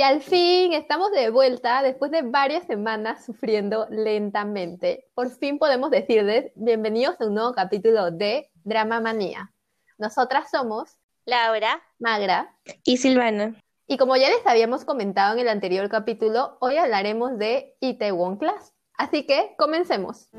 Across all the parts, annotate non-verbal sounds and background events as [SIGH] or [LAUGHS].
Y al fin estamos de vuelta después de varias semanas sufriendo lentamente. Por fin podemos decirles bienvenidos a un nuevo capítulo de Drama Manía. Nosotras somos Laura, Magra y Silvana. Y como ya les habíamos comentado en el anterior capítulo, hoy hablaremos de Itaewon Class. Así que comencemos.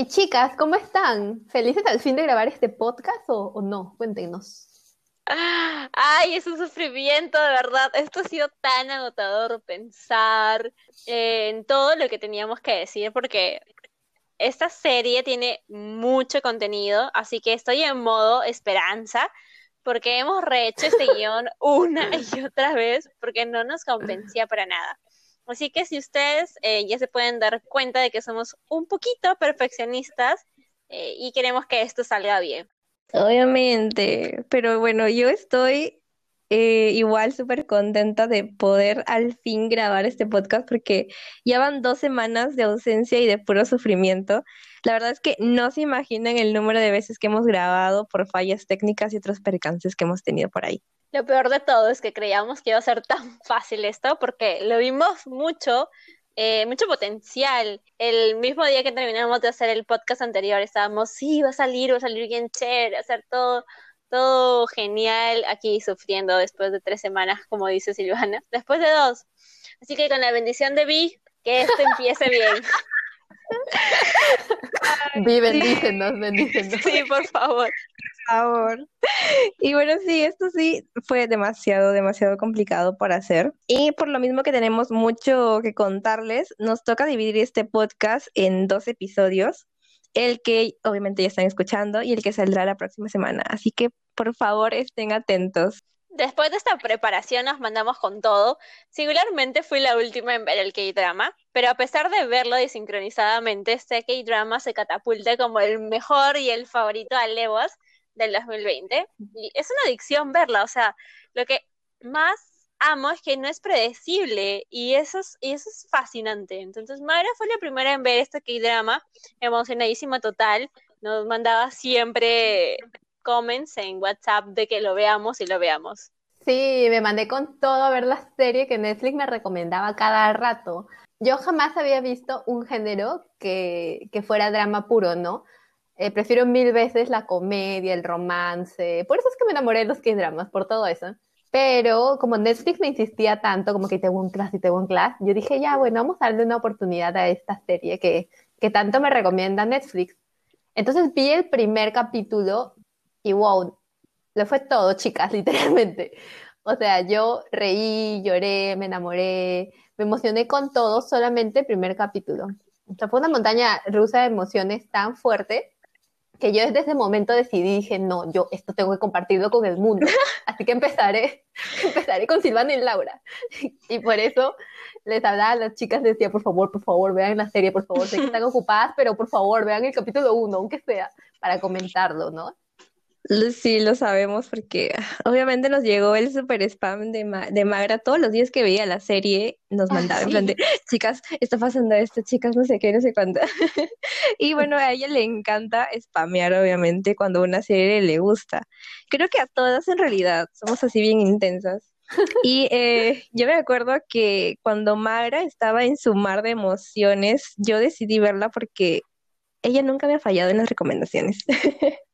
Y chicas, ¿cómo están? ¿Felices al fin de grabar este podcast o, no? Cuéntenos. Ay, es un sufrimiento, de verdad. Esto ha sido tan agotador pensar en todo lo que teníamos que decir, porque esta serie tiene mucho contenido, así que estoy en modo esperanza, porque hemos rehecho este [LAUGHS] guion una y otra vez, porque no nos convencía para nada. Así que si ustedes eh, ya se pueden dar cuenta de que somos un poquito perfeccionistas eh, y queremos que esto salga bien. Obviamente, pero bueno, yo estoy eh, igual súper contenta de poder al fin grabar este podcast porque ya van dos semanas de ausencia y de puro sufrimiento. La verdad es que no se imaginan el número de veces que hemos grabado por fallas técnicas y otros percances que hemos tenido por ahí. Lo peor de todo es que creíamos que iba a ser tan [LAUGHS] fácil esto porque lo vimos mucho, eh, mucho potencial. El mismo día que terminamos de hacer el podcast anterior estábamos, sí, va a salir, va a salir bien chévere, va a ser todo, todo genial aquí sufriendo después de tres semanas, como dice Silvana, [LAUGHS] después de dos. Así que con la bendición de Vi, que esto empiece bien. [LAUGHS] Vi, bendícenos, bendícenos. Sí, por favor favor. Y bueno, sí, esto sí fue demasiado, demasiado complicado por hacer. Y por lo mismo que tenemos mucho que contarles, nos toca dividir este podcast en dos episodios. El que obviamente ya están escuchando y el que saldrá la próxima semana. Así que por favor estén atentos. Después de esta preparación nos mandamos con todo. Singularmente fui la última en ver el K-drama, pero a pesar de verlo desincronizadamente, este K-drama se catapulta como el mejor y el favorito a Levos del 2020. Y es una adicción verla, o sea, lo que más amo es que no es predecible y eso es, y eso es fascinante. Entonces, Mayra fue la primera en ver este K-drama, emocionadísima total. Nos mandaba siempre comments en WhatsApp de que lo veamos y lo veamos. Sí, me mandé con todo a ver la serie que Netflix me recomendaba cada rato. Yo jamás había visto un género que, que fuera drama puro, ¿no? Eh, prefiero mil veces la comedia, el romance. Por eso es que me enamoré de los K-dramas, por todo eso. Pero como Netflix me insistía tanto, como que te un class y te un class, yo dije, ya, bueno, vamos a darle una oportunidad a esta serie que, que tanto me recomienda Netflix. Entonces vi el primer capítulo y wow, lo fue todo, chicas, [LAUGHS] literalmente. O sea, yo reí, lloré, me enamoré, me emocioné con todo, solamente el primer capítulo. O sea, fue una montaña rusa de emociones tan fuerte que yo desde ese momento decidí, dije, no, yo esto tengo que compartirlo con el mundo. [LAUGHS] Así que empezaré, [LAUGHS] empezaré con Silvana y Laura. Y por eso les hablaba a las chicas, decía, por favor, por favor, vean la serie, por favor, sé que están [LAUGHS] ocupadas, pero por favor, vean el capítulo uno, aunque sea, para comentarlo, ¿no? Sí, lo sabemos porque obviamente nos llegó el super spam de, de Magra todos los días que veía la serie, nos mandaba en plan de, chicas, está pasando esto, chicas, no sé qué, no sé cuánto. [LAUGHS] y bueno, a ella le encanta spamear, obviamente, cuando una serie le gusta. Creo que a todas en realidad somos así bien intensas. Y eh, yo me acuerdo que cuando Magra estaba en su mar de emociones, yo decidí verla porque ella nunca me ha fallado en las recomendaciones. [LAUGHS]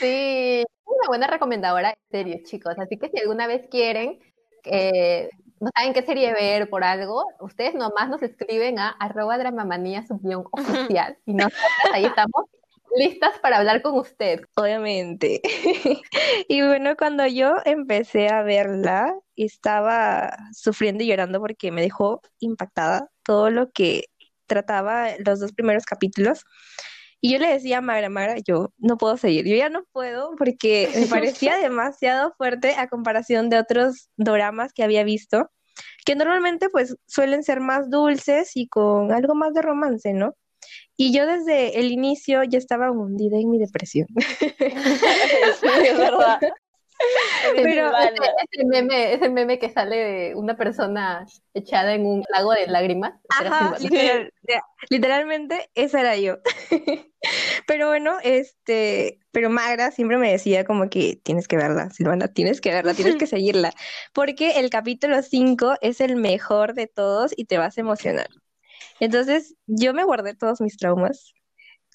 Sí, una buena recomendadora de series, chicos. Así que si alguna vez quieren, eh, no saben qué serie ver por algo, ustedes nomás nos escriben a arroba dramamanía oficial y nosotros ahí estamos listas para hablar con usted. Obviamente. [LAUGHS] y bueno, cuando yo empecé a verla, estaba sufriendo y llorando porque me dejó impactada todo lo que trataba los dos primeros capítulos. Y yo le decía a Magra, Magra, yo no puedo seguir, yo ya no puedo porque me parecía [LAUGHS] demasiado fuerte a comparación de otros doramas que había visto, que normalmente pues suelen ser más dulces y con algo más de romance, ¿no? Y yo desde el inicio ya estaba hundida en mi depresión. [LAUGHS] Sí, es verdad. [LAUGHS] Pero ese, meme, ese meme que sale de una persona echada en un lago de lágrimas. [LAUGHS] literalmente esa era yo. [LAUGHS] pero bueno, este, pero Magra siempre me decía como que tienes que verla, Silvana, tienes que verla, tienes que seguirla, porque el capítulo 5 es el mejor de todos y te vas a emocionar. Entonces, yo me guardé todos mis traumas,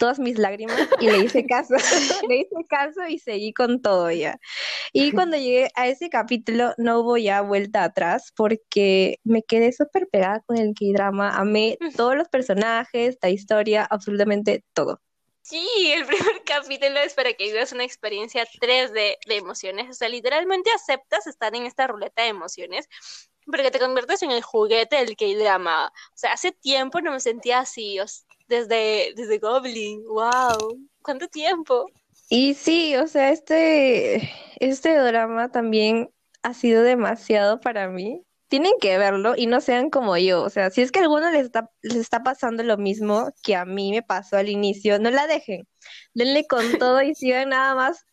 todas mis lágrimas y le hice caso, [LAUGHS] le hice caso y seguí con todo ya. Y cuando llegué a ese capítulo no hubo ya vuelta atrás porque me quedé súper pegada con el K-drama, amé todos los personajes, la historia, absolutamente todo. Sí, el [LAUGHS] primer capítulo es para que vivas una experiencia 3 de, emociones, o sea, literalmente aceptas estar en esta ruleta de emociones porque te conviertes en el juguete del K-drama. O sea, hace tiempo no me sentía así, desde, desde Goblin, wow, ¿cuánto tiempo? Y sí, o sea, este, este drama también ha sido demasiado para mí. Tienen que verlo y no sean como yo. O sea, si es que a alguno les está, les está pasando lo mismo que a mí me pasó al inicio, no la dejen. Denle con [LAUGHS] todo y sigan nada más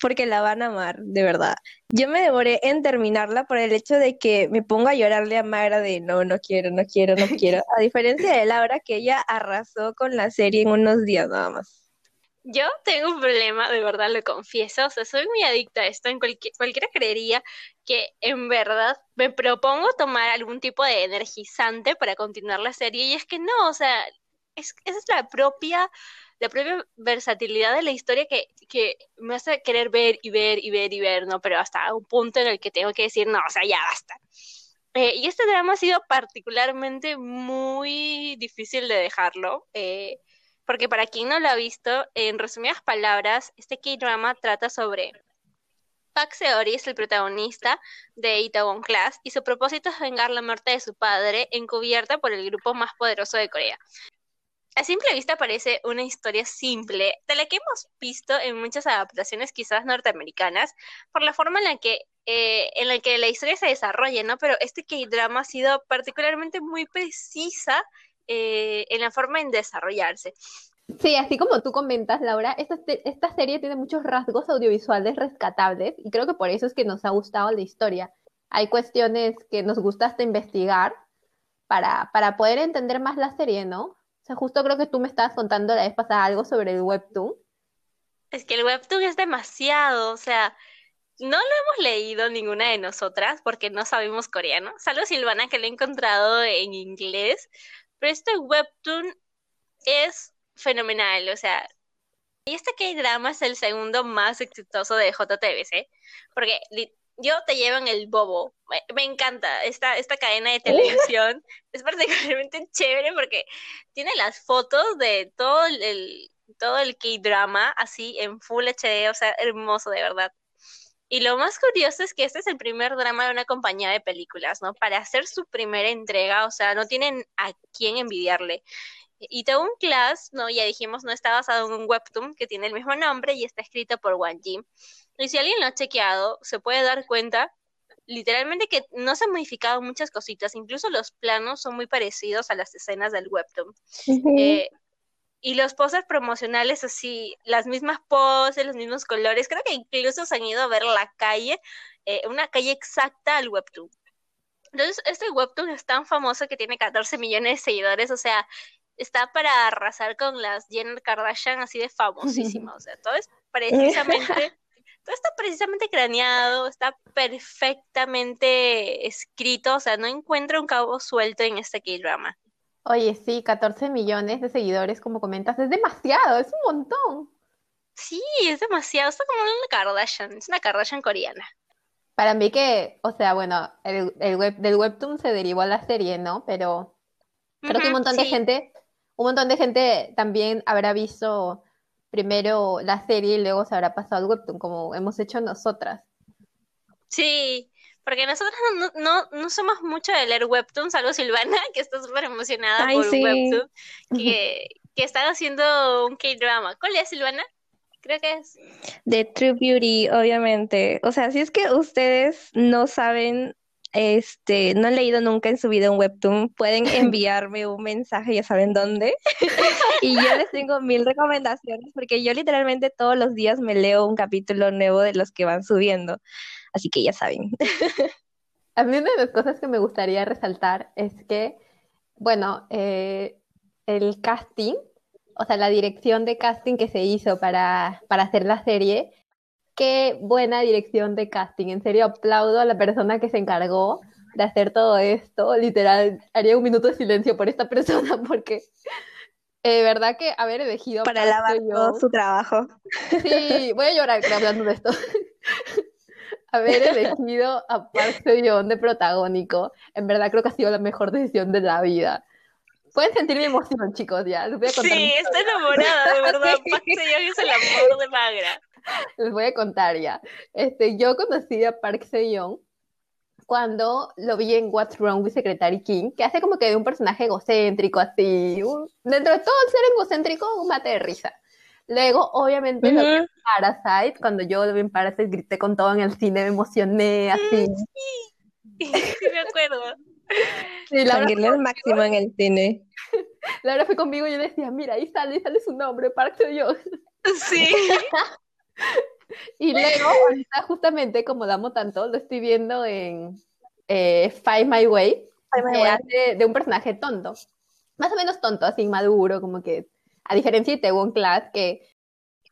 porque la van a amar, de verdad. Yo me devoré en terminarla por el hecho de que me pongo a llorarle a Mara de no, no quiero, no quiero, no quiero. [LAUGHS] A diferencia de Laura, que ella arrasó con la serie en unos días nada más. Yo tengo un problema, de verdad lo confieso, o sea, soy muy adicta a esto, en cualquiera creería que en verdad me propongo tomar algún tipo de energizante para continuar la serie y es que no, o sea, es, esa es la propia la propia versatilidad de la historia que, que me hace querer ver y ver y ver y ver, ¿no? Pero hasta un punto en el que tengo que decir, no, o sea, ya basta. Eh, y este drama ha sido particularmente muy difícil de dejarlo, eh, porque para quien no lo ha visto, en resumidas palabras, este K-drama trata sobre Pak Seori es el protagonista de Itaewon Class y su propósito es vengar la muerte de su padre encubierta por el grupo más poderoso de Corea a simple vista parece una historia simple, de la que hemos visto en muchas adaptaciones quizás norteamericanas, por la forma en la que, eh, en la, que la historia se desarrolla, ¿no? Pero este K-drama ha sido particularmente muy precisa eh, en la forma en desarrollarse. Sí, así como tú comentas, Laura, esta, esta serie tiene muchos rasgos audiovisuales rescatables y creo que por eso es que nos ha gustado la historia. Hay cuestiones que nos gusta hasta investigar para, para poder entender más la serie, ¿no? Justo creo que tú me estabas contando la vez pasada algo sobre el webtoon. Es que el webtoon es demasiado, o sea, no lo hemos leído ninguna de nosotras porque no sabemos coreano, salvo Silvana que lo he encontrado en inglés, pero este webtoon es fenomenal, o sea, y este K-drama es el segundo más exitoso de JTBC, porque yo te llevo en el bobo. Me, encanta esta, esta cadena de [LAUGHS] televisión. es particularmente chévere porque tiene las fotos de todo el, todo el K-drama así en Full HD, o sea, hermoso de verdad. Y lo más curioso es que este es el primer drama de una compañía de películas, ¿no? Para hacer su primera entrega, o sea, no tienen a quién envidiarle. Y un Class, ¿no? Ya dijimos, no está basado en un webtoon que tiene el mismo nombre y está escrito por Wang Jin. Y si alguien lo ha chequeado, se puede dar cuenta literalmente que no se han modificado muchas cositas, incluso los planos son muy parecidos a las escenas del webtoon. Eh, y los poses promocionales así, las mismas poses, los mismos colores, creo que incluso se han ido a ver la calle, eh, una calle exacta al webtoon. Entonces, este webtoon es tan famoso que tiene 14 millones de seguidores, o sea, está para arrasar con las Jenner Kardashian así de [LAUGHS] famosísima, o sea, todo es [LAUGHS] precisamente todo está precisamente craneado, está perfectamente escrito, o sea, no encuentro un cabo suelto en este K-drama. Oye, sí, 14 millones de seguidores, como comentas, es demasiado, es un montón. Sí, es demasiado, está como una Kardashian, es una Kardashian coreana. Para mí que, o sea, bueno, el, web, del webtoon se derivó a la serie, ¿no? Pero creo que un montón de gente, un montón de gente también habrá visto primero la serie y luego se habrá pasado al webtoon, como hemos hecho nosotras. Sí, porque nosotros no, no, somos mucho de leer webtoons, salvo Silvana, [LAUGHS] que está súper emocionada por un webtoon, [LAUGHS] que, que están haciendo un K-drama. ¿Cuál es, Silvana? Creo que es. De True Beauty, obviamente. O sea, si es que ustedes no saben este, no han leído nunca en su vida un webtoon, pueden [LAUGHS] enviarme un mensaje, ya saben dónde. [LAUGHS] y yo les tengo mil recomendaciones porque yo literalmente todos los días me leo un capítulo nuevo de los que van subiendo. Así que ya saben. [LAUGHS] A mí una de las cosas que me gustaría resaltar es que, bueno, eh, el casting, o sea, la dirección de casting que se hizo para, para hacer la serie, qué buena dirección de casting. En serio, aplaudo a la persona que se encargó de hacer todo esto. Literal, haría un minuto de silencio por esta [LAUGHS] persona porque de eh, verdad que haber elegido para lavar todo su trabajo. Sí, voy a llorar hablando de esto. [LAUGHS] haber elegido a Park Seo de protagónico, en verdad creo que ha sido la mejor decisión de la vida. Pueden sentir mi emoción, chicos, ya. Les voy a contar sí, estoy enamorada, de [LAUGHS] verdad. Park Seo es el amor de Magra. [LAUGHS] Les voy a contar ya. Este, yo conocí a Park Seo cuando lo vi en What's Wrong with Secretary King, que hace como que de un personaje egocéntrico, así, dentro de todo el ser egocéntrico, un mate de risa. Luego, obviamente, lo vi en Parasite, cuando yo lo vi en Parasite, grité con todo en el cine, me emocioné, así. Sí, sí me acuerdo. Sí, Laura el máximo en el cine. [LAUGHS] Laura fue conmigo y yo decía, mira, ahí sale, ahí sale su nombre, Park Seo Sí. [LAUGHS] [LAUGHS] Y luego, ahorita justamente como damos tanto, lo estoy viendo en eh, Find My Way, de un personaje tonto. Más o menos tonto, así maduro, como que, a diferencia de Itaewon Class, que,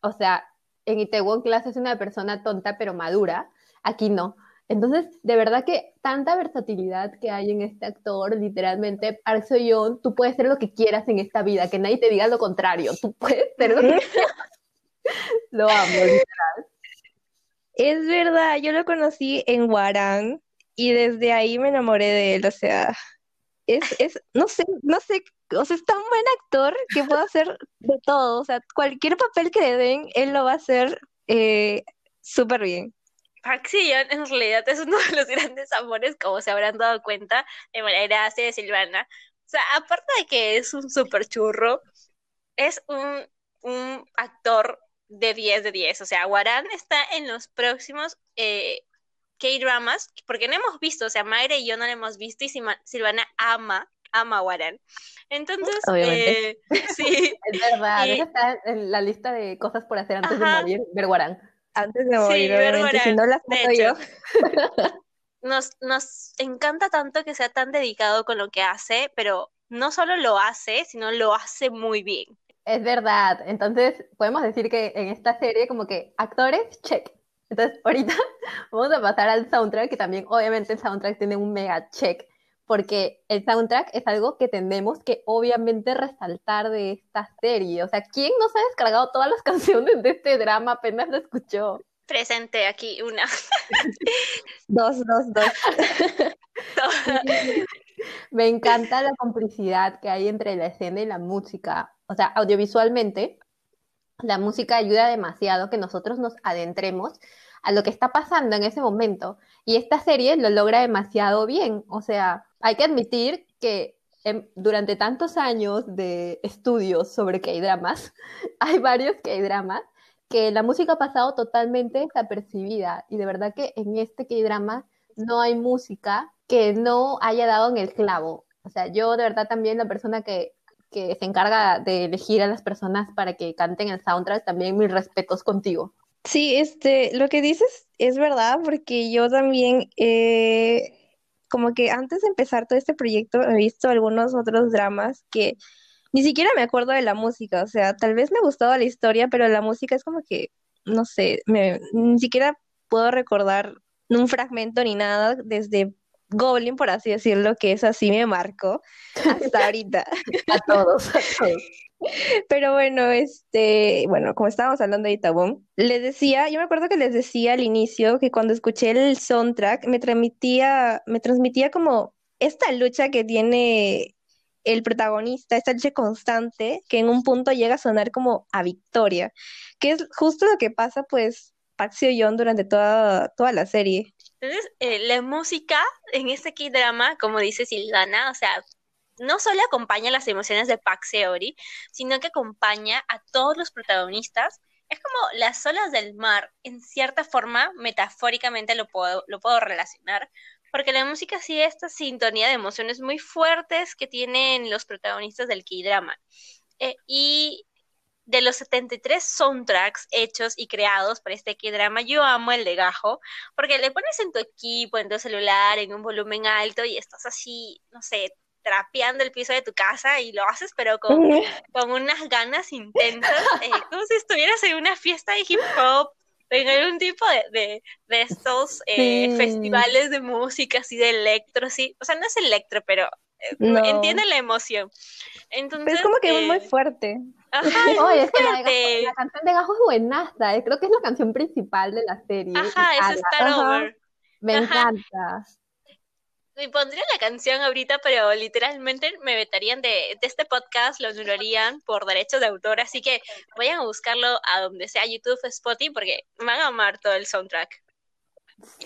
o sea, en Itaewon Class es una persona tonta pero madura, aquí no. Entonces, de verdad que tanta versatilidad que hay en este actor, literalmente, Park Seo tú puedes ser lo que quieras en esta vida, que nadie te diga lo contrario, tú puedes ser lo que [LAUGHS] quieras. [LAUGHS] Lo amo, literal. Es verdad, yo lo conocí en Warang y desde ahí me enamoré de él, o sea, es, es, no sé, no sé, o sea, es tan buen actor que puede hacer de todo, o sea, cualquier papel que le den, él lo va a hacer eh, súper bien. Park en realidad es uno de los grandes amores, como se habrán dado cuenta, de manera de Silvana. O sea, aparte de que es un súper churro, es un, un actor de 10 de 10. O sea, Warán está en los próximos eh, K-dramas, porque no hemos visto, o sea, Mayre y yo no lo hemos visto y Silvana ama, ama a Warán. Entonces, eh, [LAUGHS] sí. Es verdad, está en la lista de cosas por hacer antes de morir, ver Warán. Antes de morir, obviamente, si no las yo. [LAUGHS] Nos, nos encanta tanto que sea tan dedicado con lo que hace, pero no solo lo hace, sino lo hace muy bien. Es verdad. Entonces, podemos decir que en esta serie, como que actores, check. Entonces, [LAUGHS] ahorita vamos a pasar al soundtrack, que también, obviamente, el soundtrack tiene un mega check, porque el soundtrack es algo que tenemos que, obviamente, resaltar de esta serie. O sea, ¿quién nos ha descargado todas las [LAUGHS] canciones de este drama apenas lo escuchó? Presente aquí una. [LAUGHS] dos, dos, dos. Me encanta la complicidad que hay entre la escena y la música o sea, audiovisualmente, la música ayuda demasiado que nosotros nos adentremos a lo que está pasando en ese momento. Y esta serie lo logra demasiado bien. O sea, hay que admitir que durante tantos años de estudios sobre K-dramas, [LAUGHS] hay varios K-dramas que la música ha pasado totalmente desapercibida. Y de verdad que en este K-drama no hay música que no haya dado en el clavo. O sea, yo de verdad también la persona que que se encarga de elegir a las personas para que canten el soundtrack, también mis respetos contigo. Sí, este, lo que dices es verdad, porque yo también, eh, como que antes de empezar todo este proyecto, he visto algunos otros dramas que ni siquiera me acuerdo de la música, o sea, tal vez me gustaba la historia, pero la música es como que, no sé, me, ni siquiera puedo recordar un fragmento ni nada desde Goblin, por así decirlo, que es así me marcó hasta ahorita. [LAUGHS] a todos, a todos. Pero bueno, este, bueno, como estábamos hablando de Itabón, les decía, yo me acuerdo que les decía al inicio que cuando escuché el soundtrack me transmitía, me transmitía como esta lucha que tiene el protagonista, esta lucha constante, que en un punto llega a sonar como a victoria, que es justo lo que pasa pues Paxio y John durante toda, toda la serie. Entonces, eh, la música en este K-drama, como dice Silvana, o sea, no solo acompaña las emociones de Pax Seori, sino que acompaña a todos los protagonistas. Es como las olas del mar, en cierta forma, metafóricamente lo puedo, lo puedo relacionar, porque la música sigue esta sintonía de emociones muy fuertes que tienen los protagonistas del K-drama. Eh, y de los 73 soundtracks hechos y creados para este K-drama, yo amo el de Gajo, porque le pones en tu equipo, en tu celular, en un volumen alto y estás así, no sé, trapeando el piso de tu casa y lo haces, pero con, con unas ganas intensas, eh, como si estuvieras en una fiesta de hip hop en algún tipo de, de, estos eh, festivales de música, así de electro, sí. O sea, no es electro, pero eh, entiende la emoción. Entonces, es como que es muy fuerte. Ajá, [LAUGHS] es que la, canción de Gajo es buenaza, eh, creo que es la canción principal de la serie. Ajá, es Star Over. Me encanta. Y pondría la canción ahorita, pero literalmente me vetarían de, este podcast, lo anularían por derechos de autor, así que vayan a buscarlo a donde sea YouTube, Spotify, porque van a amar todo el soundtrack.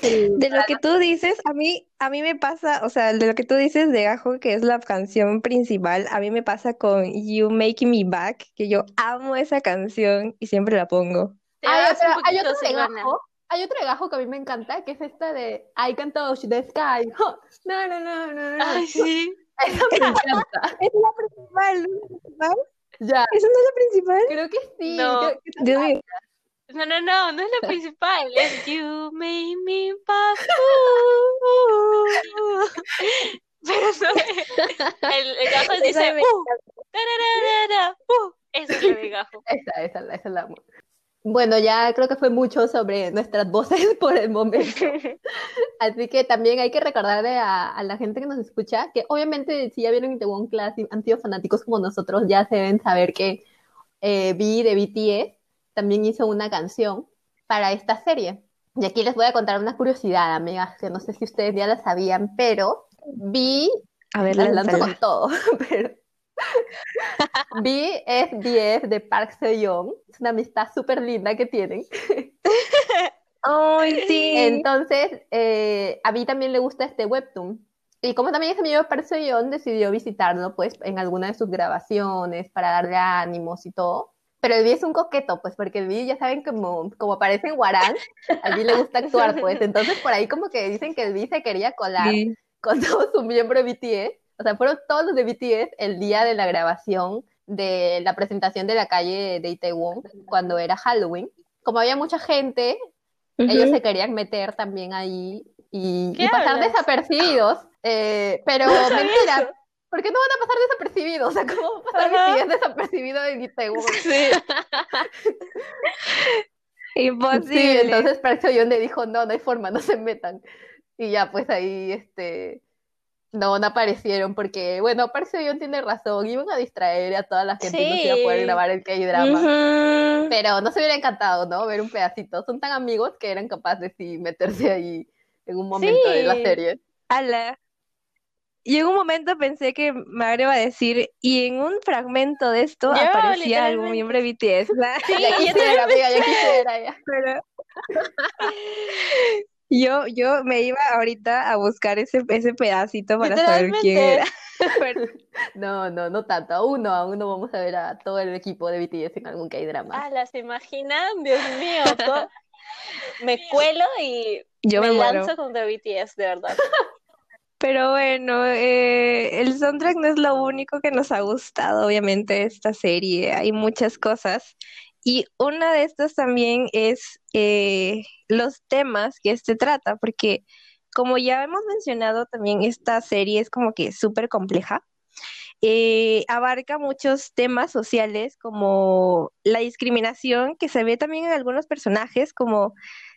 De lo que tú dices, a mí, a mí me pasa, o sea, de lo que tú dices de Gajo, que es la canción principal, a mí me pasa con You Making Me Back, que yo amo esa canción y siempre la pongo. Hay, hay otro de Gajo hay otro gajo que a mí me encanta, que es esta de I can touch the sky. [LAUGHS] no, no, no, no, no. Ay, sí. [LAUGHS] Esa me [LAUGHS] encanta. es la principal, ¿no? Ya. ¿Esa no es la principal? Creo que sí. No. Dios mío. No, no, no, no es la principal. Es You Made Me Pass. Pero no el, el gajo dice uh, uh, Esa es de gajo. Esa, esa, esa es la bueno, ya creo que fue mucho sobre nuestras voces [LAUGHS] por el momento. Así que también hay que recordarle a, la gente que nos escucha que obviamente si ya vieron Itaewon Class y han sido fanáticos como nosotros, ya se deben saber que eh, Vi de BTS también hizo una canción para esta serie. Y aquí les voy a contar una curiosidad, amigas, que no sé si ustedes ya la sabían, pero Vi, a ver, las lanzo con todo, [LAUGHS] pero B es 10 de Park Seo-young. Es una amistad súper linda que tienen. [LAUGHS] ¡Ay, sí! Entonces, eh, a mí también le gusta este webtoon. Y como también es amigo de Park Seo-young, decidió visitarlo, pues, en alguna de sus grabaciones para darle ánimos y todo. Pero el B es un coqueto, pues, porque el B, ya saben, como, como aparece en Warán, a B le gusta [LAUGHS] actuar, pues. Entonces, por ahí como que dicen que el B se quería colar con [LAUGHS] todo su miembro de BTS o sea, fueron todos los de BTS el día de la grabación de la presentación de la calle de Itaewon cuando era Halloween. Como había mucha gente, ellos se querían meter también ahí y, pasar desapercibidos. Eh, pero [LAUGHS] mentira, ¿por qué no van a pasar desapercibidos? O sea, ¿cómo pasar BTS desapercibido en Itaewon? [LAUGHS] Sí. Imposible. Sí, entonces Park le dijo, no, no hay forma, no se metan. Y ya, pues ahí, este no, no aparecieron porque, bueno, parece que tiene razón, iban a distraer a toda la gente y no se iba a poder grabar el K-drama. Pero no se hubiera encantado, ¿no? Ver un pedacito. Son tan amigos que eran capaces de meterse ahí en un momento de la serie. Ala. Y en un momento pensé que Magre iba a decir, y en un fragmento de esto aparecía algún miembro de BTS. Sí, [LAUGHS] ya quisiera, amiga, ya quisiera. Ya. Pero... Yo, yo me iba ahorita a buscar ese, ese pedacito para saber quién era. [LAUGHS] no, no, no tanto. Aún no, aún no vamos a ver a todo el equipo de BTS en algún K-drama. Ah, las imaginan, Dios mío. [LAUGHS] me cuelo y yo me, lanzo contra BTS, de verdad. Pero bueno, eh, el soundtrack no es lo único que nos ha gustado, obviamente, esta serie. Hay muchas cosas. Y una de estas también es eh, los temas que este trata, porque como ya hemos mencionado también, esta serie es como que súper compleja. Eh, abarca muchos temas sociales como la discriminación que se ve también en algunos personajes, como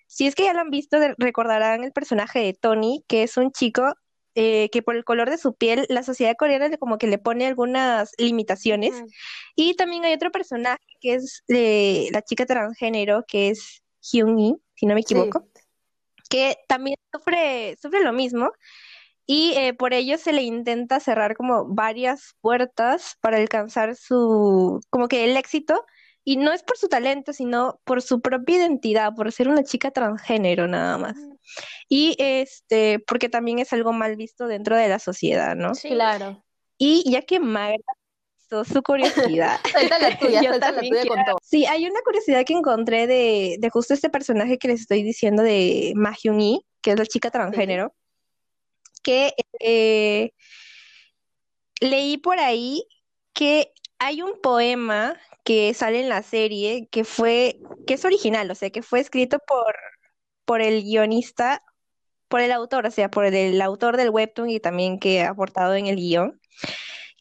si es que ya lo han visto, recordarán el personaje de Tony, que es un chico eh, que por el color de su piel la sociedad coreana como que le pone algunas limitaciones. Y también hay otro personaje que es de la chica transgénero, que es Hyun-yi, si no me equivoco, que también sufre, sufre lo mismo. Y eh, por ello se le intenta cerrar como varias puertas para alcanzar su, como que el éxito, y no es por su talento, sino por su propia identidad, por ser una chica transgénero nada más. Y este, porque también es algo mal visto dentro de la sociedad, ¿no? Sí, claro. Y ya que Magra su curiosidad. [LAUGHS] la tuya, [LAUGHS] la tuya con todo. Sí, hay una curiosidad que encontré de, de justo este personaje que les estoy diciendo de Ma Hyun-hee, que es la chica transgénero. que eh, leí por ahí que hay un poema que sale en la serie que fue, que es original, o sea, que fue escrito por, por el guionista, por el autor, o sea, por el, autor del webtoon y también que ha aportado en el guion,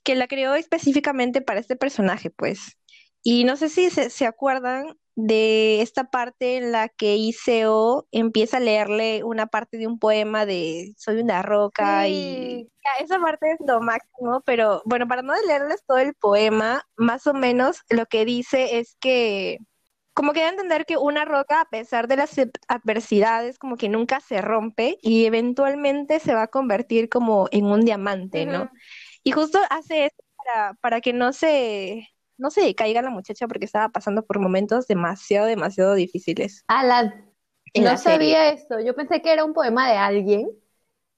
que la creó específicamente para este personaje, pues. Y no sé si se, se acuerdan de esta parte en la que Iseo empieza a leerle una parte de un poema de Soy una roca y esa parte es lo máximo, pero bueno, para no leerles todo el poema, más o menos lo que dice es que como que da a entender que una roca, a pesar de las adversidades, como que nunca se rompe y eventualmente se va a convertir como en un diamante, ¿no? Y justo hace eso para, para que no se no se caiga la muchacha porque estaba pasando por momentos demasiado, demasiado difíciles. Ah, no sabía eso. Yo pensé que era un poema de alguien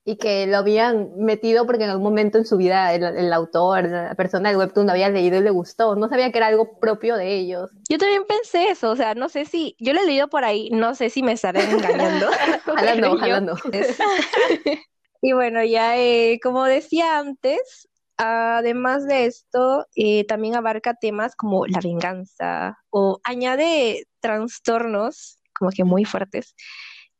y que lo habían metido porque en algún momento en su vida el, autor, la persona del webtoon lo había leído y le gustó. No sabía que era algo propio de ellos. Yo también pensé eso, o sea, no sé si, yo lo he leído por ahí, no sé si me estaré engañando. [LAUGHS] [LAUGHS] jalando, jalando. [LAUGHS] y bueno, ya eh, como decía antes, Además de esto, eh, también abarca temas como la venganza o añade trastornos como que muy fuertes,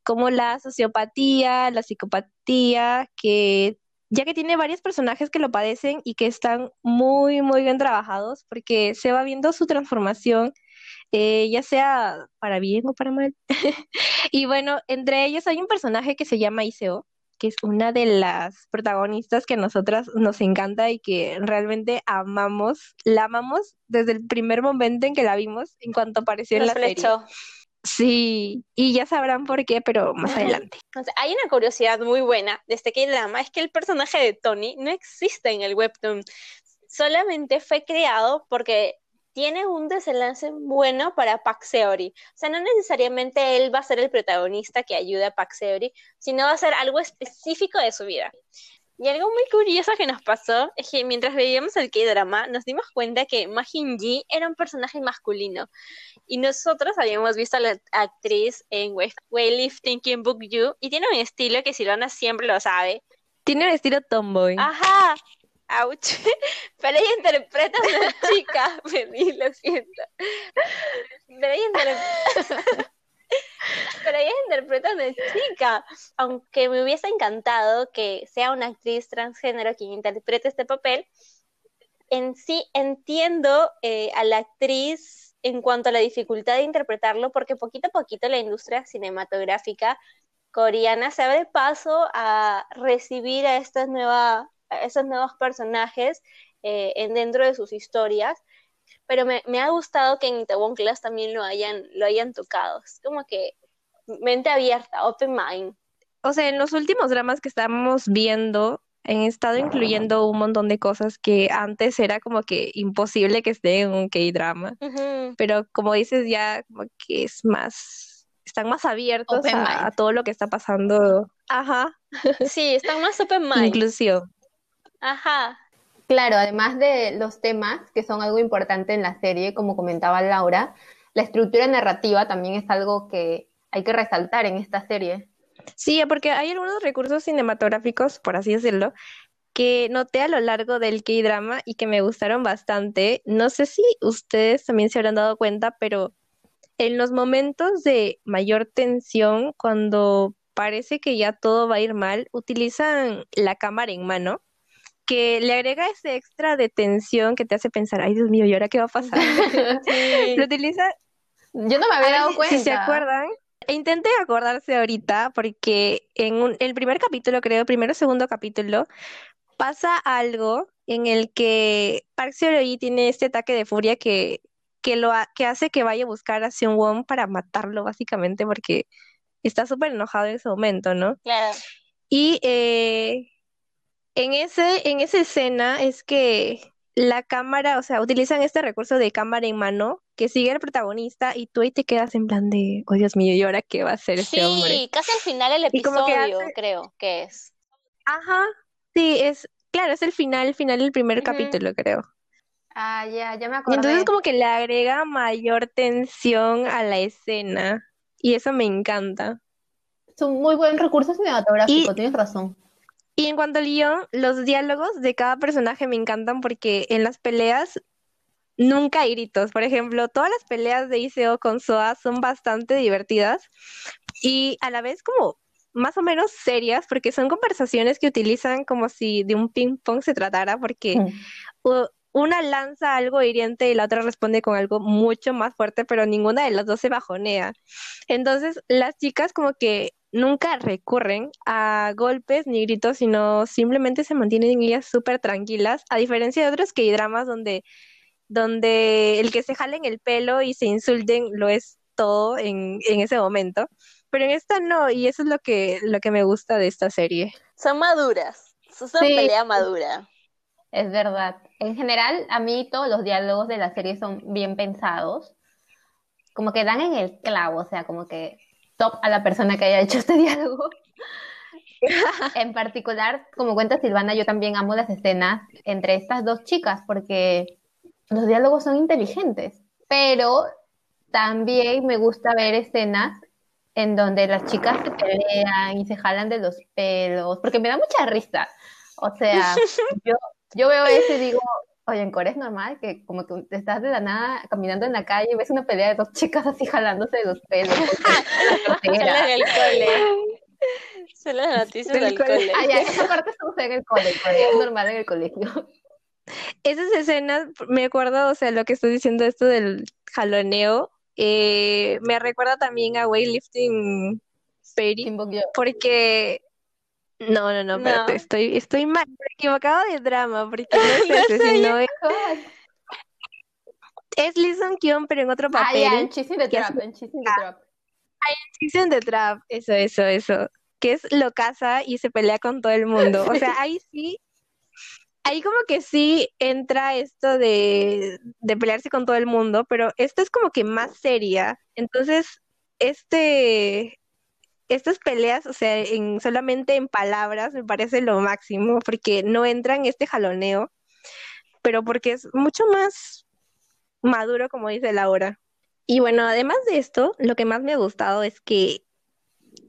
como la sociopatía, la psicopatía, que ya que tiene varios personajes que lo padecen y que están muy, muy bien trabajados, porque se va viendo su transformación, eh, ya sea para bien o para mal. [LAUGHS] y bueno, entre ellos hay un personaje que se llama Iseo, que es una de las protagonistas que a nosotras nos encanta y que realmente amamos. La amamos desde el primer momento en que la vimos, en cuanto apareció en la serie. Sí, y ya sabrán por qué, pero más adelante. hay una curiosidad muy buena de este K-drama, es que el personaje de Tony no existe en el webtoon. Solamente fue creado porque tiene un desenlace bueno para Pac Seori. O sea, no necesariamente él va a ser el protagonista que ayude a Pac Seori, sino va a ser algo específico de su vida. Y algo muy curioso que nos pasó es que mientras veíamos el K-drama nos dimos cuenta que Majin Ji era un personaje masculino. Y nosotros habíamos visto a la actriz en Weightlifting Kim Book Yu y tiene un estilo que Silvana siempre lo sabe. Tiene un estilo tomboy. Ajá, Ouch. [LAUGHS] Pero ella interpreta a una chica. [LAUGHS] Me lo siento. Pero ella, [LAUGHS] interpreta... Pero una chica. Aunque me hubiese encantado que sea una actriz transgénero quien interprete este papel, en sí entiendo eh, a la actriz en cuanto a la dificultad de interpretarlo, porque poquito a poquito la industria cinematográfica coreana se abre paso a recibir a esta nueva esos nuevos personajes eh, en, dentro de sus historias, pero me, ha gustado que en Itaewon Class también lo hayan, lo hayan tocado. Es como que mente abierta, open mind. O sea, en los últimos dramas que estamos viendo, han estado incluyendo un montón de cosas que antes era como que imposible que esté en un K-drama. Pero como dices, ya como que es más, están más abiertos a, a, todo lo que está pasando. Ajá. Sí, están más open [LAUGHS] mind. Inclusión. Ajá. Claro, además de los temas, que son algo importante en la serie, como comentaba Laura, la estructura narrativa también es algo que hay que resaltar en esta serie. Sí, porque hay algunos recursos cinematográficos, por así decirlo, que noté a lo largo del K-drama y que me gustaron bastante. No sé si ustedes también se habrán dado cuenta, pero en los momentos de mayor tensión, cuando parece que ya todo va a ir mal, utilizan la cámara en mano que le agrega ese extra de tensión que te hace pensar, ay Dios mío, ¿y ahora qué va a pasar? [LAUGHS] Lo utiliza. Yo no me había dado cuenta. Si se acuerdan, intenté acordarse ahorita porque en el primer capítulo, creo, primero o segundo capítulo, pasa algo en el que Park Seo-hee tiene este ataque de furia que, que, lo que hace que vaya a buscar a Seung Won para matarlo, básicamente, porque está súper enojado en ese momento, ¿no? Claro. Y eh, en, ese, en esa escena es que la cámara, o sea, utilizan este recurso de cámara en mano que sigue el protagonista y tú ahí te quedas en plan de, oh Dios mío, ¿y ahora qué va a hacer este hombre? Sí, casi al final del episodio, creo que es. Ajá, sí, es, claro, es el final, final del primer capítulo, creo. Ah, ya, ya me acuerdo. Y entonces como que le agrega mayor tensión a la escena y eso me encanta. Es un muy buen recurso cinematográfico, tienes razón. Y en cuanto al guion, los diálogos de cada personaje me encantan porque en las peleas nunca hay gritos. Por ejemplo, todas las peleas de Iseo con Soa son bastante divertidas y a la vez como más o menos serias porque son conversaciones que utilizan como si de un ping pong se tratara porque mm. una lanza algo hiriente y la otra responde con algo mucho más fuerte, pero ninguna de las dos se bajonea. Entonces, las chicas como que nunca recurren a golpes ni gritos, sino simplemente se mantienen ellas súper tranquilas, a diferencia de otros que hay dramas donde donde el que se jalen el pelo y se insulten lo es todo en, en ese momento. Pero en esta no, y eso es lo que, lo que me gusta de esta serie. Son maduras, son pelea madura. Es verdad. En general, a mí todos los diálogos de la serie son bien pensados. Como que dan en el clavo, o sea, como que top a la persona que haya hecho este [LAUGHS] diálogo. [LAUGHS] en particular, como cuenta Silvana, yo también amo las escenas entre estas dos chicas porque los diálogos son inteligentes, pero también me gusta ver escenas en donde las chicas se pelean y se jalan de los pelos, porque me da mucha risa. O sea, [LAUGHS] yo, yo veo eso y digo, oye, en Corea es normal que como que estás de la nada caminando en la calle y ves una pelea de dos chicas así jalándose de los pelos. Solo en el cole. Solo las noticias del, cole. Ah, ya, esa parte sucede en el cole, es normal en el colegio. Esas escenas, me acuerdo, o sea, lo que estoy diciendo esto del jaloneo, eh, me recuerda también a Weightlifting Perry, porque no, no, no, pero estoy, estoy mal, equivocado de drama, porque no [LAUGHS] es ese, sino es, es Lee Kyung, pero en otro papel. Ah, en Chasing the Trap, en Chasing the Trap. Ah, en Chasing the Trap, eso, eso, eso, que es lo casa y se pelea con todo el mundo, o sea, [LAUGHS] ahí sí ahí como que sí entra esto de, pelearse con todo el mundo, pero esto es como que más seria. Entonces, este, estas peleas, o sea, en, solamente en palabras me parece lo máximo, porque no entra en este jaloneo, pero porque es mucho más maduro, como dice Laura. Y bueno, además de esto, lo que más me ha gustado es que,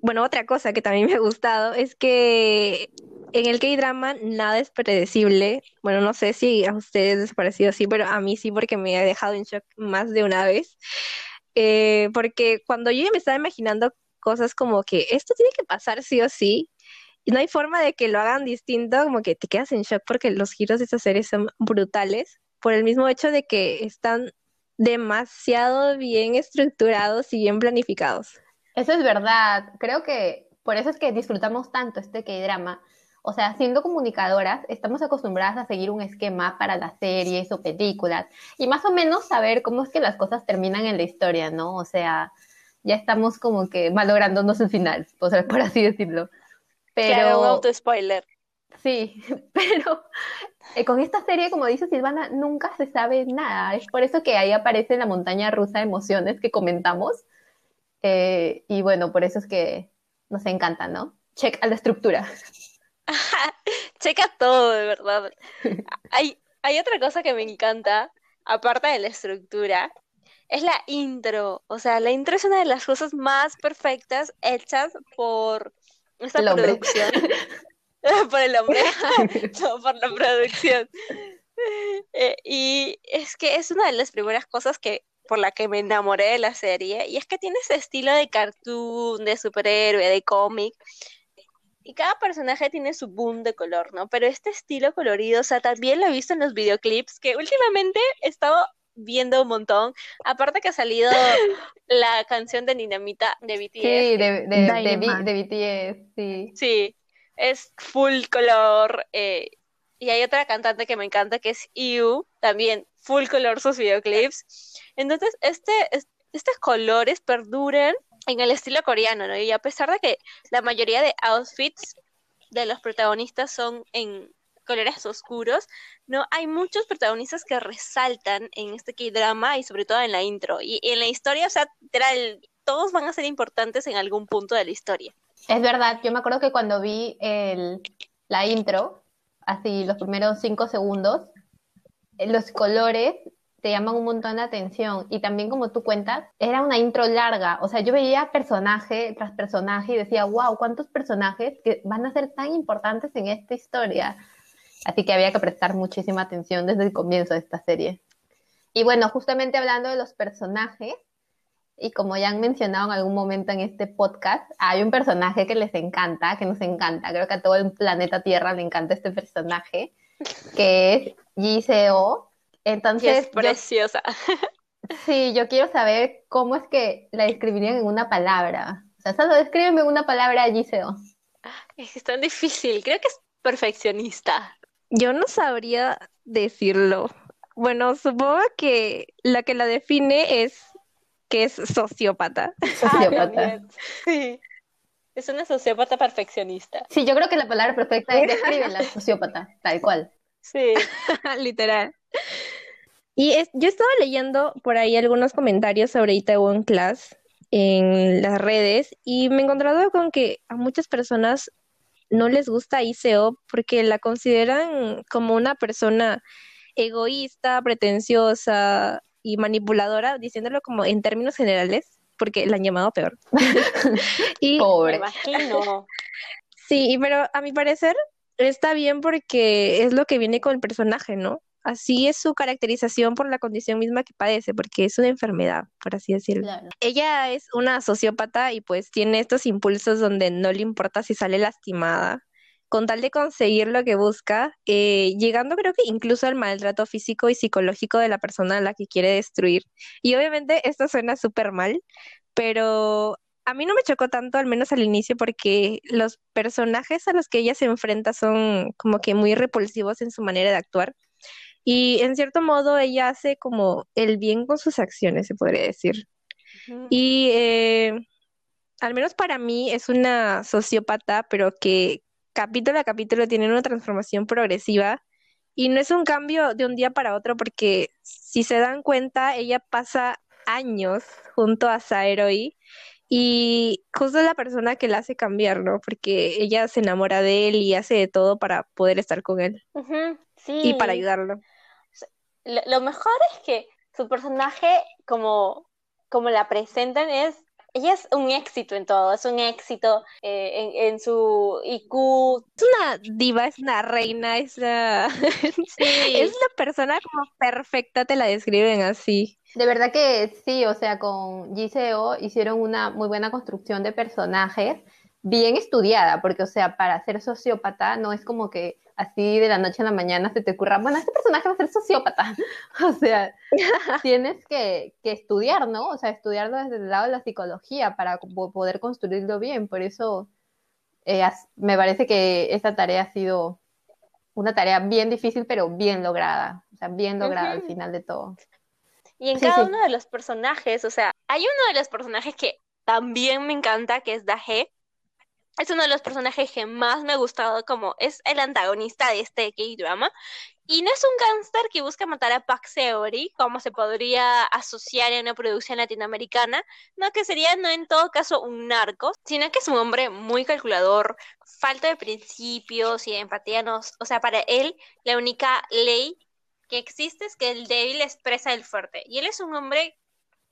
bueno, otra cosa que también me ha gustado es que en el K-drama nada es predecible. Bueno, no sé si a ustedes les ha parecido así, pero a mí sí, porque me ha dejado en shock más de una vez. Eh, porque cuando yo ya me estaba imaginando cosas como que esto tiene que pasar sí o sí, y no hay forma de que lo hagan distinto, como que te quedas en shock porque los giros de esta serie son brutales, por el mismo hecho de que están demasiado bien estructurados y bien planificados. Eso es verdad. Creo que por eso es que disfrutamos tanto este K-drama, o sea, siendo comunicadoras, estamos acostumbradas a seguir un esquema para las series o películas y más o menos saber cómo es que las cosas terminan en la historia, ¿no? O sea, ya estamos como que malográndonos el final, o sea, [LAUGHS] por así decirlo. Pero... Claro, un auto-spoiler. Sí, [LAUGHS] pero eh, con esta serie, como dice Silvana, nunca se sabe nada. Es por eso que ahí aparece la montaña rusa de emociones que comentamos. Eh, y bueno, por eso es que nos encanta, ¿no? Check a la estructura. Checa todo, de verdad. [LAUGHS] Hay, hay otra cosa que me encanta, aparte de la estructura, es la intro. O sea, la intro es una de las cosas más perfectas hechas por esta producción. [LAUGHS] [LAUGHS] por el hombre, [LAUGHS] no, por la producción. Eh, y es que es una de las primeras cosas que por la que me enamoré de la serie, y es que tiene ese estilo de cartoon, de superhéroe, de cómic, y cada personaje tiene su boom de color, ¿no? Pero este estilo colorido, o sea, también lo he visto en los videoclips, que últimamente he estado viendo un montón. Aparte que ha salido la canción de Ninamita de BTS. Sí, de, de, BTS, sí. Sí, es full color. Eh, y hay otra cantante que me encanta que es IU, también full color sus videoclips. Entonces, este, estos colores perduran en el estilo coreano, ¿no? Y a pesar de que la mayoría de outfits de los protagonistas son en colores oscuros, no hay muchos protagonistas que resaltan en este K-drama y sobre todo en la intro. Y, en la historia, o sea, todos van a ser importantes en algún punto de la historia. Es verdad, yo me acuerdo que cuando vi el, la intro, así los primeros cinco segundos, los colores te llaman un montón la atención. Y también como tú cuentas, era una intro larga. O sea, yo veía personaje tras personaje y decía, wow, ¿cuántos personajes que van a ser tan importantes en esta historia? Así que había que prestar muchísima atención desde el comienzo de esta serie. Y bueno, justamente hablando de los personajes, y como ya han mencionado en algún momento en este podcast, hay un personaje que les encanta, que nos encanta. Creo que a todo el planeta Tierra le encanta este personaje, que es Giseo. Entonces, es preciosa. sí, yo quiero saber cómo es que la describirían en una palabra. O sea, solo descríbeme una palabra a Giseo. Es tan difícil. Creo que es perfeccionista. Yo no sabría decirlo. Bueno, supongo que la que la define es que es sociópata. Sociópata. sí. Es una sociópata perfeccionista. Sí, yo creo que la palabra perfecta es describe sociópata, tal cual. Sí, [LAUGHS] literal. Y es, yo estaba leyendo por ahí algunos comentarios sobre Itaewon Class en las redes y me he encontrado con que a muchas personas no les gusta ICO porque la consideran como una persona egoísta, pretenciosa y manipuladora, diciéndolo como en términos generales, porque la han llamado peor. [LAUGHS] y, Pobre. Sí, pero a mi parecer está bien porque es lo que viene con el personaje, ¿no? Así es su caracterización por la condición misma que padece, porque es una enfermedad, por así decirlo. Ella es una sociópata y pues tiene estos impulsos donde no le importa si sale lastimada, con tal de conseguir lo que busca, eh, llegando creo que incluso al maltrato físico y psicológico de la persona a la que quiere destruir. Y obviamente esto suena súper mal, pero a mí no me chocó tanto, al menos al inicio, porque los personajes a los que ella se enfrenta son como que muy repulsivos en su manera de actuar. Y en cierto modo ella hace como el bien con sus acciones, se podría decir. Y eh, al menos para mí es una sociópata, pero que capítulo a capítulo tiene una transformación progresiva y no es un cambio de un día para otro porque si se dan cuenta, ella pasa años junto a Saeroi y justo es la persona que la hace cambiar, ¿no? Porque ella se enamora de él y hace de todo para poder estar con él y para ayudarlo. Lo, mejor es que su personaje, como, como la presentan, es ella es un éxito en todo, es un éxito eh, en, su IQ. Es una diva, es una reina, es la... [LAUGHS] es la persona como perfecta, te la describen así. De verdad que sí, o sea, con GCO hicieron una muy buena construcción de personajes, bien estudiada, porque, o sea, para ser sociópata no es como que así de la noche a la mañana se te ocurra, bueno, este personaje va a ser sociópata. [LAUGHS] o sea, [LAUGHS] tienes que, estudiar, ¿no? O sea, estudiarlo desde el lado de la psicología para poder construirlo bien. Por eso eh, me parece que esta tarea ha sido una tarea bien difícil, pero bien lograda. O sea, bien lograda al final de todo. Y en cada uno de los personajes, o sea, hay uno de los personajes que también me encanta, que es Dahe, es uno de los personajes que más me ha gustado, como es el antagonista de este K-drama. Y no es un gángster que busca matar a Pac Seori, como se podría asociar en una producción latinoamericana, no que sería no en todo caso un narco, sino que es un hombre muy calculador, falta de principios y de empatía. No, o sea, para él la única ley que existe es que el débil expresa el fuerte. Y él es un hombre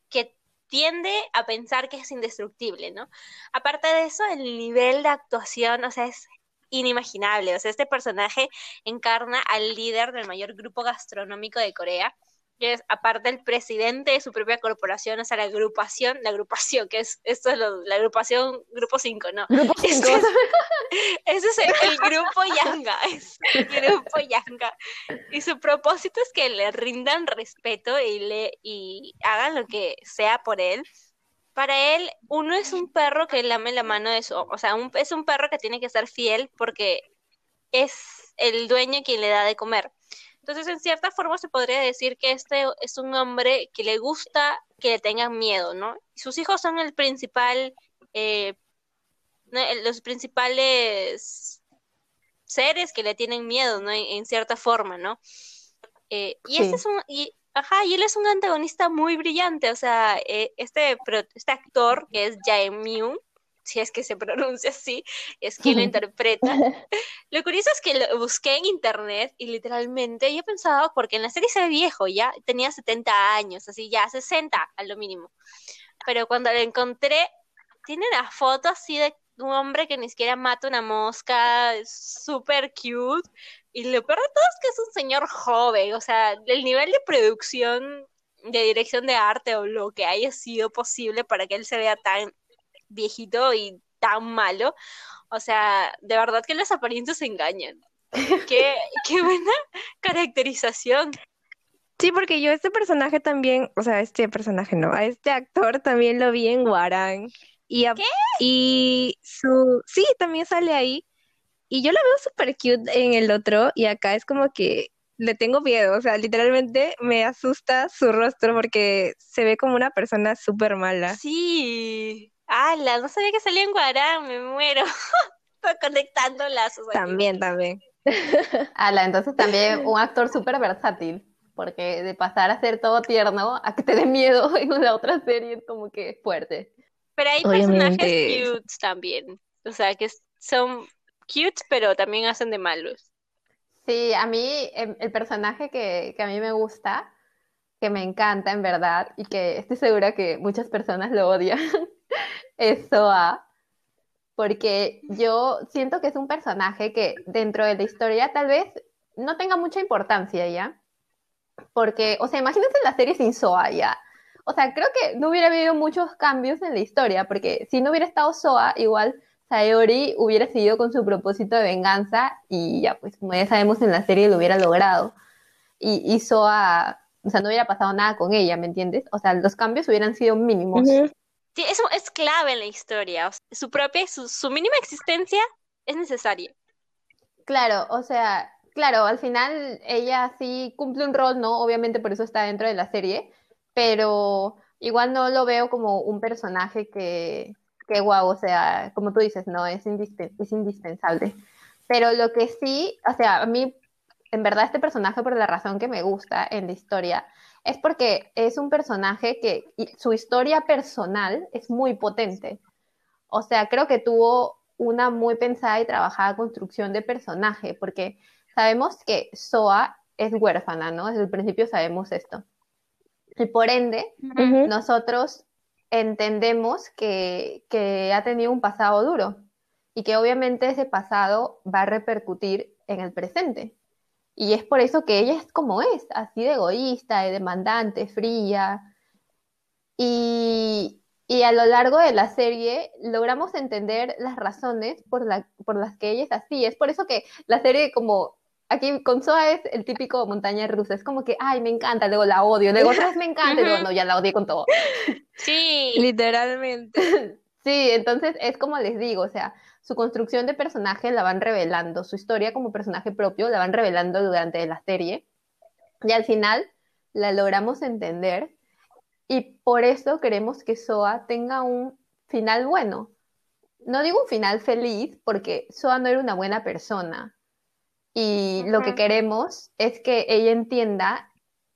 que tiende a pensar que es indestructible, ¿no? Aparte de eso, el nivel de actuación, o sea, es inimaginable. O sea, este personaje encarna al líder del mayor grupo gastronómico de Corea que es aparte el presidente de su propia corporación, o sea, la agrupación, la agrupación, que es, esto es la agrupación Grupo 5, ¿no? Grupo [LAUGHS] 5. [LAUGHS] Ese es, el, grupo Yanga, [LAUGHS] es el grupo Yanga. Y su propósito es que le rindan respeto y, le, y hagan lo que sea por él. Para él, uno es un perro que lame la mano de su, o sea, es un perro que tiene que ser fiel porque es el dueño quien le da de comer. Entonces, en cierta forma se podría decir que este es un hombre que le gusta que le tengan miedo, ¿no? Sus hijos son el principal, eh, los principales seres que le tienen miedo, ¿no? En, cierta forma, ¿no? Eh, y este es un, y, ajá, y él es un antagonista muy brillante, o sea, eh, este, este actor que es Jae Myung, si es que se pronuncia así, es quien lo [LAUGHS] interpreta. Lo curioso es que lo busqué en internet y literalmente yo pensaba, porque en la serie se ve viejo, ya tenía 70 años, así ya 60 a lo mínimo. Pero cuando lo encontré, tiene una foto así de un hombre que ni siquiera mata una mosca, súper cute. Y lo peor de todo es que es un señor joven, o sea, el nivel de producción, de dirección de arte o lo que haya sido posible para que él se vea tan viejito y tan malo. O sea, de verdad que las apariencias engañan. qué, [LAUGHS] qué buena caracterización. Sí, porque yo este personaje también, o sea, este personaje no, a este actor también lo vi en Guarán. Y, ¿Qué? y su, sí, también sale ahí. Y yo la veo súper cute en el otro y acá es como que le tengo miedo, o sea, literalmente me asusta su rostro porque se ve como una persona súper mala. Sí. Ala, no sabía que salía en Guarán, me muero. [LAUGHS] Estoy conectando lazos. aquí. También, también. [LAUGHS] Ala, entonces también un actor súper versátil, porque de pasar a ser todo tierno a que te dé miedo [LAUGHS] en la otra serie es como que es fuerte. Pero hay Obviamente. personajes cute también. O sea, que son cute, pero también hacen de malos. Sí, a mí em, el personaje que, que a mí me gusta, que me encanta en verdad, y que estoy segura que muchas personas lo odian, es Soa, porque yo siento que es un personaje que dentro de la historia tal vez no tenga mucha importancia ya, porque, o sea, imagínense la serie sin Soa ya. O sea, creo que no hubiera habido muchos cambios en la historia, porque si no hubiera estado Soa, igual Sayori hubiera seguido con su propósito de venganza y ya, pues como ya sabemos en la serie lo hubiera logrado. Y, y Soa, o sea, no hubiera pasado nada con ella, ¿me entiendes? O sea, los cambios hubieran sido mínimos. Sí, eso es clave en la historia. Su propia, su, su mínima existencia es necesaria. Claro, o sea, claro, al final ella sí cumple un rol, ¿no? Obviamente por eso está dentro de la serie, pero igual no lo veo como un personaje que, que guau, o sea, como tú dices, no, es, indispen- es indispensable. Pero lo que sí, o sea, a mí, en verdad, este personaje, por la razón que me gusta en la historia, es porque es un personaje que su historia personal es muy potente. O sea, creo que tuvo una muy pensada y trabajada construcción de personaje, porque sabemos que Soa es huérfana, ¿no? Desde el principio sabemos esto. Y por ende, nosotros entendemos que, que ha tenido un pasado duro y que obviamente ese pasado va a repercutir en el presente. Y es por eso que ella es como es, así de egoísta, de demandante, fría. Y, y a lo largo de la serie logramos entender las razones por, la- por las que ella es así. Es por eso que la serie como... Aquí con Soa es el típico montaña rusa, es como que, ay, me encanta, luego la odio, luego otra vez me encanta, y luego no, ya la odié con todo. Sí, Literalmente. [LAUGHS] Sí, entonces es como les digo, o sea, su construcción de personaje la van revelando, su historia como personaje propio la van revelando durante la serie y al final la logramos entender y por eso queremos que Soa tenga un final bueno. No digo un final feliz porque Soa no era una buena persona y lo que queremos es que ella entienda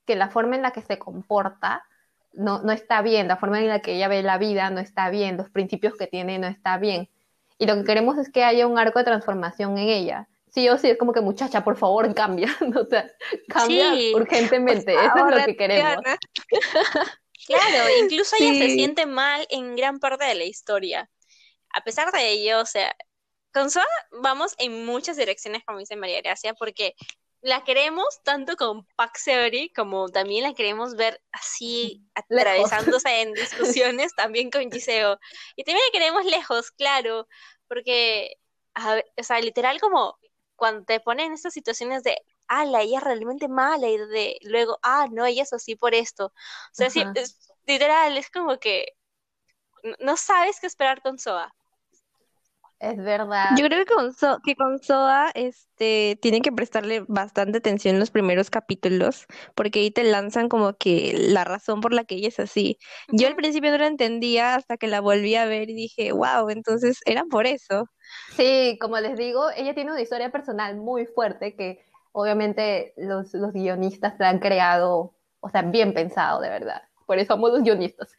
que la forma en la que se comporta no, no está bien, la forma en la que ella ve la vida no está bien, los principios que tiene no está bien. Y lo que queremos es que haya un arco de transformación en ella. Sí o sí, es como que muchacha, por favor, [LAUGHS] cambia. O sea, cambia Sí. urgentemente. Eso es lo que queremos. [LAUGHS] Claro, incluso ella se siente mal en gran parte de la historia. A pesar de ello, o sea, con Soa vamos en muchas direcciones, como dice María Gracia, porque la queremos tanto con Pac Severy como también la queremos ver así [LAUGHS] Lejos. atravesándose en discusiones también con Giseo. Y también la queremos lejos, claro, porque, a o sea, literal como cuando te ponen en estas situaciones de, ala, ella es realmente mala y de luego, ah, no, ella es así por esto. O sea, sí, es, literal, es como que no sabes qué esperar con Soa. Es verdad. Yo creo que con, So- que con Soa este, tienen que prestarle bastante atención en los primeros capítulos, porque ahí te lanzan como que la razón por la que ella es así. Yo al principio no lo entendía hasta que la volví a ver y dije, wow, entonces era por eso. Sí, como les digo, ella tiene una historia personal muy fuerte que obviamente los, los guionistas la han creado, o sea, bien pensado, de verdad. Por eso amo los guionistas.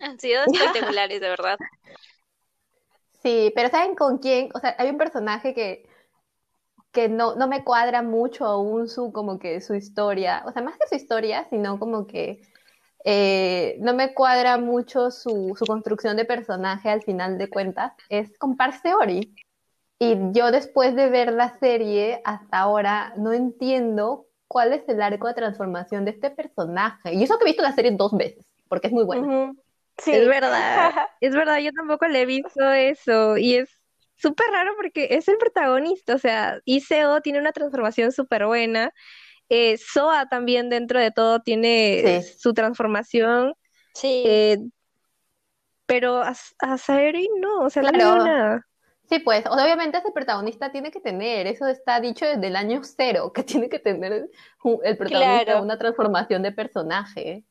Han sido espectaculares, de verdad. [LAUGHS] Sí, pero ¿saben con quién? O sea, hay un personaje que, que no, no me cuadra mucho aún su, como que su historia. O sea, más que su historia, sino como que eh, no me cuadra mucho su, su, construcción de personaje al final de cuentas. Es con Park Seori. Y yo después de ver la serie, hasta ahora, no entiendo cuál es el arco de transformación de este personaje. Y eso que he visto la serie dos veces, porque es muy buena. Sí. Es verdad, [LAUGHS] es verdad, yo tampoco le he visto eso. Y es súper raro porque es el protagonista, o sea, Iseo tiene una transformación súper buena. Eh, Soa también dentro de todo tiene su transformación. Sí. Eh, pero a, a Saeri no, o sea, claro. no nada. Sí, pues obviamente ese protagonista tiene que tener, eso está dicho desde el año cero, que [LAUGHS] tiene que tener el protagonista una transformación de personaje.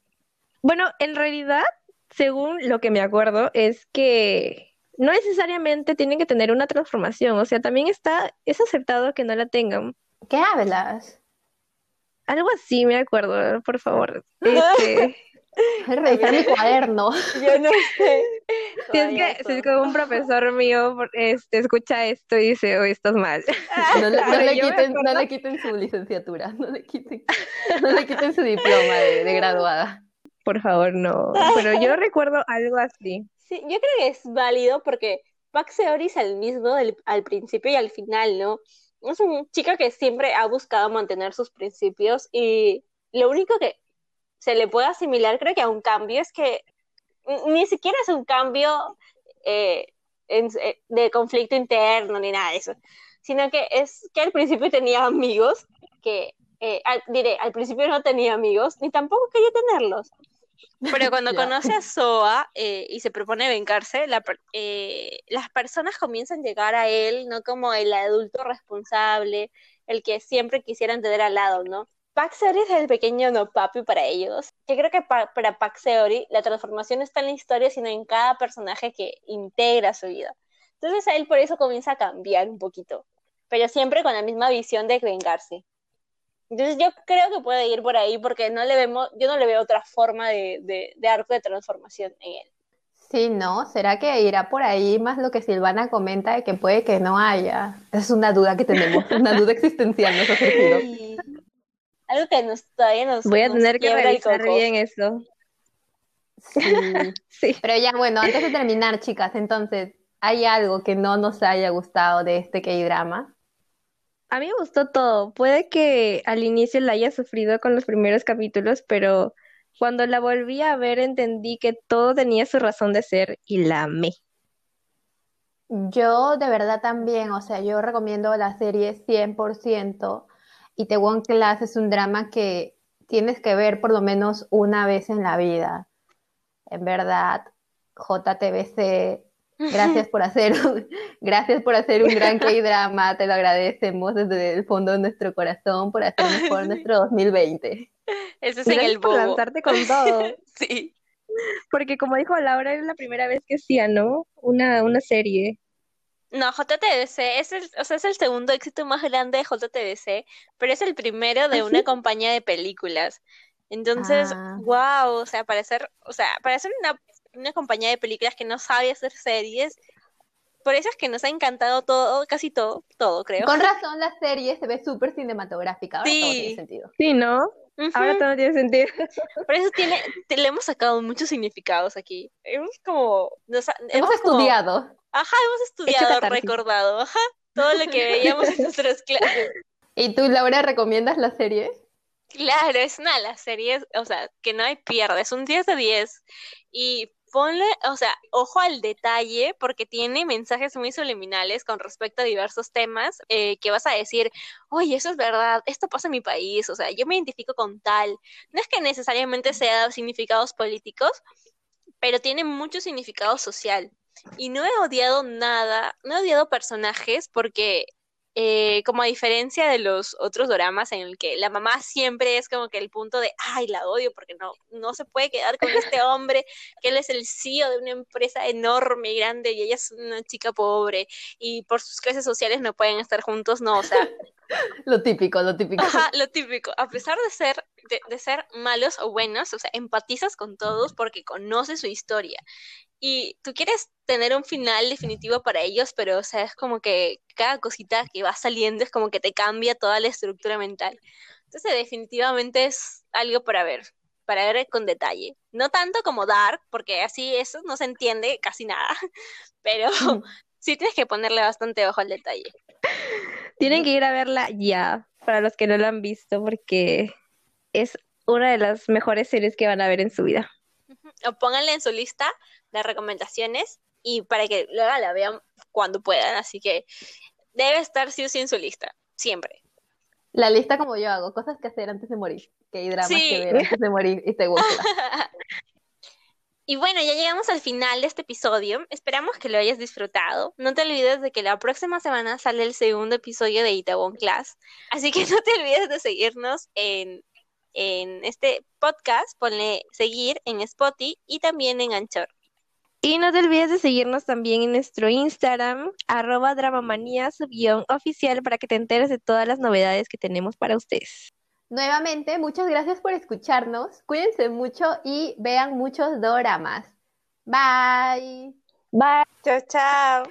Bueno, en realidad, según lo que me acuerdo, es que no necesariamente tienen que tener una transformación, o sea, también está, es aceptado que no la tengan. ¿Qué hablas? Algo así me acuerdo, por favor. [LAUGHS] Este... [LAUGHS] Revisar mi cuaderno. [LAUGHS] Yo no sé. Si es, que, si es que un profesor mío este, escucha esto y dice, oye, estás mal. No le, no le quiten, no le quiten su licenciatura, no le quiten, no le quiten su diploma de, de graduada. Por favor, no. Pero yo [LAUGHS] recuerdo algo así. Sí, yo creo que es válido porque Pax Seori es el mismo del, al principio y al final, ¿no? Es un chico que siempre ha buscado mantener sus principios y lo único que se le puede asimilar, creo que a un cambio, es que ni siquiera es un cambio eh, en, eh, de conflicto interno ni nada de eso, sino que es que al principio tenía amigos, que eh, al, diré, al principio no tenía amigos, ni tampoco quería tenerlos. Pero [LAUGHS] cuando conoce a Soa eh, y se propone vengarse, la, eh, las personas comienzan a llegar a él, no como el adulto responsable, el que siempre quisieran tener al lado, ¿no? Pac Seori es el pequeño no papi para ellos. Yo creo que pa para Pac Seori la transformación no está en la historia, sino en cada personaje que integra su vida. Entonces él por eso comienza a cambiar un poquito, pero siempre con la misma visión de vengarse. Entonces yo creo que puede ir por ahí porque no le vemos, yo no le veo otra forma de, de, de arco de transformación en él. Sí, ¿no? ¿Será que irá por ahí más lo que Silvana comenta de que puede que no haya? Es una duda que tenemos, una duda existencial nos ha surgido. Sí. Algo que nos, todavía nos Voy a nos tener que revisar bien eso. Sí. [LAUGHS] Sí. Pero ya, bueno, antes de terminar, chicas, entonces, ¿hay algo que no nos haya gustado de este K-drama? A mí me gustó todo. Puede que al inicio la haya sufrido con los primeros capítulos, pero cuando la volví a ver entendí que todo tenía su razón de ser y la amé. Yo de verdad también, o sea, yo recomiendo la serie 100% y The One Class es un drama que tienes que ver por lo menos una vez en la vida. En verdad, JTBC, gracias por hacer un, [LAUGHS] gracias por hacer un gran [LAUGHS] K-drama, te lo agradecemos desde el fondo de nuestro corazón por hacer mejor nuestro 2020. Ese es en Gracias el por bobo. lanzarte con todo. [LAUGHS] Sí. Porque como dijo Laura, era la primera vez que hacía, ¿no? Una, una serie. No, JTBC es el, o sea, es el segundo éxito más grande de JTBC, pero es el primero de ¿Ah, una sí? compañía de películas. Entonces, Ah. wow, o sea, para ser, o sea, para ser una, una compañía de películas que no sabe hacer series, por eso es que nos ha encantado todo, casi todo, todo, creo. Con [LAUGHS] razón la serie se ve súper cinematográfica, ahora todo Sí. tiene sentido. Sí, ¿no? Ahora todo tiene sentido. [LAUGHS] Por eso tiene, te- le hemos sacado muchos significados aquí. Hemos como, nos ha- Hemos como- estudiado. ajá, hemos estudiado, recordado, ajá, todo lo que [LAUGHS] veíamos en nuestras clases. ¿Y tú, Laura, recomiendas la serie? Claro, es una de las series, o sea, que no hay pierde, es un 10 de 10. Y ponle, o sea, ojo al detalle, porque tiene mensajes muy subliminales con respecto a diversos temas eh, que vas a decir, oye, eso es verdad, esto pasa en mi país, o sea, yo me identifico con tal. No es que necesariamente sea significados políticos, pero tiene mucho significado social. Y no he odiado nada, no he odiado personajes porque eh, como a diferencia de los otros doramas en el que la mamá siempre es como que el punto de, ay, la odio porque no, no se puede quedar con este [LAUGHS] hombre, que él es el CEO de una empresa enorme y grande y ella es una chica pobre y por sus clases sociales no pueden estar juntos, no, o sea, [LAUGHS] Lo típico, lo típico. Ajá, lo típico. A pesar de ser, de, de ser malos o buenos, o sea, empatizas con todos porque conoces su historia. Y tú quieres tener un final definitivo para ellos, pero o sea, es como que cada cosita que va saliendo es como que te cambia toda la estructura mental. Entonces, definitivamente es algo para ver, para ver con detalle. No tanto como Dark, porque así eso no se entiende casi nada, [LAUGHS] pero [LAUGHS] sí tienes que ponerle bastante ojo al detalle. Tienen que ir a verla ya, para los que no la han visto, porque es una de las mejores series que van a ver en su vida. O pónganla en su lista de recomendaciones y para que luego la vean cuando puedan. Así que debe estar sí o sí en su lista, siempre. La lista como yo hago, cosas que hacer antes de morir, que hay dramas que ver antes de morir y te gusta. [LAUGHS] y bueno, ya llegamos al final de este episodio. Esperamos que lo hayas disfrutado. No te olvides de que la próxima semana sale el segundo episodio de Itaewon Class. Así que [LAUGHS] no te olvides de seguirnos en en este podcast, ponle seguir en Spotify y también en Anchor. Y no te olvides de seguirnos también en nuestro Instagram, arroba dramamanía oficial para que te enteres de todas las novedades que tenemos para ustedes. Nuevamente, muchas gracias por escucharnos. Cuídense mucho y vean muchos doramas. Bye. Bye. Chao, chao.